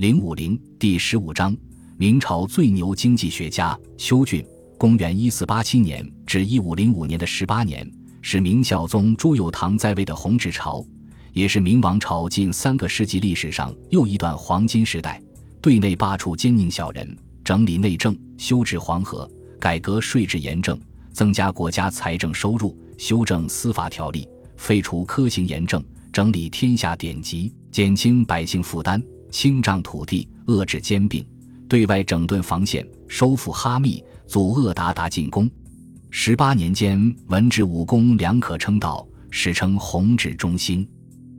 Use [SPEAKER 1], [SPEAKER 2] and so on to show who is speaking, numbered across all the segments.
[SPEAKER 1] 零五零第十五章：明朝最牛经济学家邱俊。公元一四八七年至一五零五年的十八年，是明孝宗朱佑樘在位的弘治朝，也是明王朝近三个世纪历史上又一段黄金时代。对内罢黜奸佞小人，整理内政，修治黄河，改革税制严正，增加国家财政收入，修正司法条例，废除科刑严正，整理天下典籍，减轻百姓负担。清障土地，遏制兼并，对外整顿防线，收复哈密，阻遏鞑靼进攻。十八年间，文治武功两可称道，史称弘治中兴。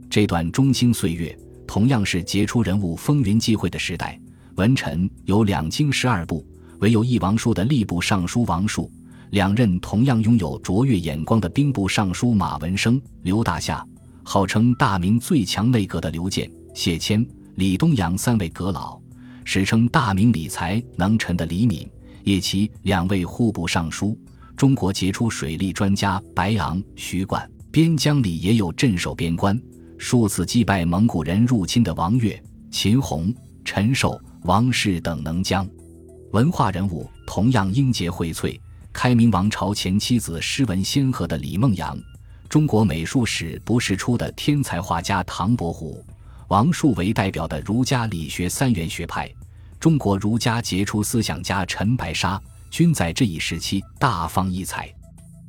[SPEAKER 1] 这段中兴岁月，同样是杰出人物风云际会的时代。文臣有两京十二部，唯有一王叔的吏部尚书王述，两任同样拥有卓越眼光的兵部尚书马文生、刘大夏，号称大明最强内阁的刘健、谢谦。李东阳三位阁老，史称大明理财能臣的李敏，叶琦两位户部尚书，中国杰出水利专家白昂、徐冠，边疆里也有镇守边关、数次击败蒙古人入侵的王岳、秦弘、陈寿、王氏等能将。文化人物同样英杰荟萃，开明王朝前妻子诗文仙鹤的李梦阳，中国美术史不世出的天才画家唐伯虎。王树为代表的儒家理学三元学派，中国儒家杰出思想家陈白沙，均在这一时期大放异彩。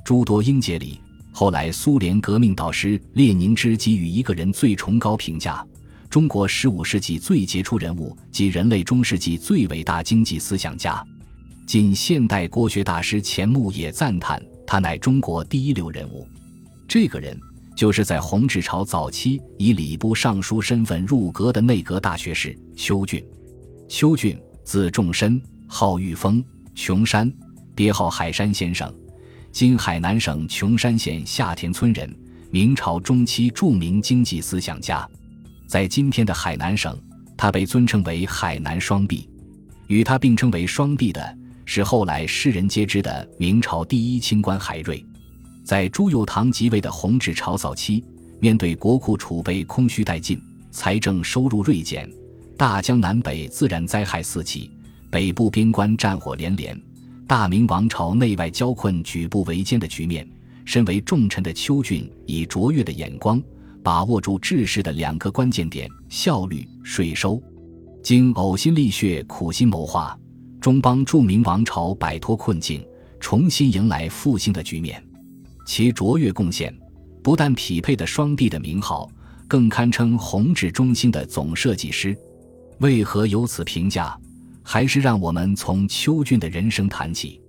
[SPEAKER 1] 诸多英杰里，后来苏联革命导师列宁之给予一个人最崇高评价：中国十五世纪最杰出人物及人类中世纪最伟大经济思想家。近现代国学大师钱穆也赞叹他乃中国第一流人物。这个人。就是在弘治朝早期以礼部尚书身份入阁的内阁大学士邱俊。邱俊，字仲申，号玉峰，琼山，别号海山先生，今海南省琼山县下田村人，明朝中期著名经济思想家。在今天的海南省，他被尊称为海南双璧。与他并称为双璧的是后来世人皆知的明朝第一清官海瑞。在朱佑樘即位的弘治朝早期，面对国库储备空虚殆尽、财政收入锐减、大江南北自然灾害四起、北部边关战火连连、大明王朝内外交困、举步维艰的局面，身为重臣的邱俊以卓越的眼光，把握住治世的两个关键点：效率、税收。经呕心沥血、苦心谋划，终帮著名王朝摆脱困境，重新迎来复兴的局面。其卓越贡献，不但匹配的双帝的名号，更堪称弘治中心的总设计师。为何有此评价？还是让我们从邱俊的人生谈起。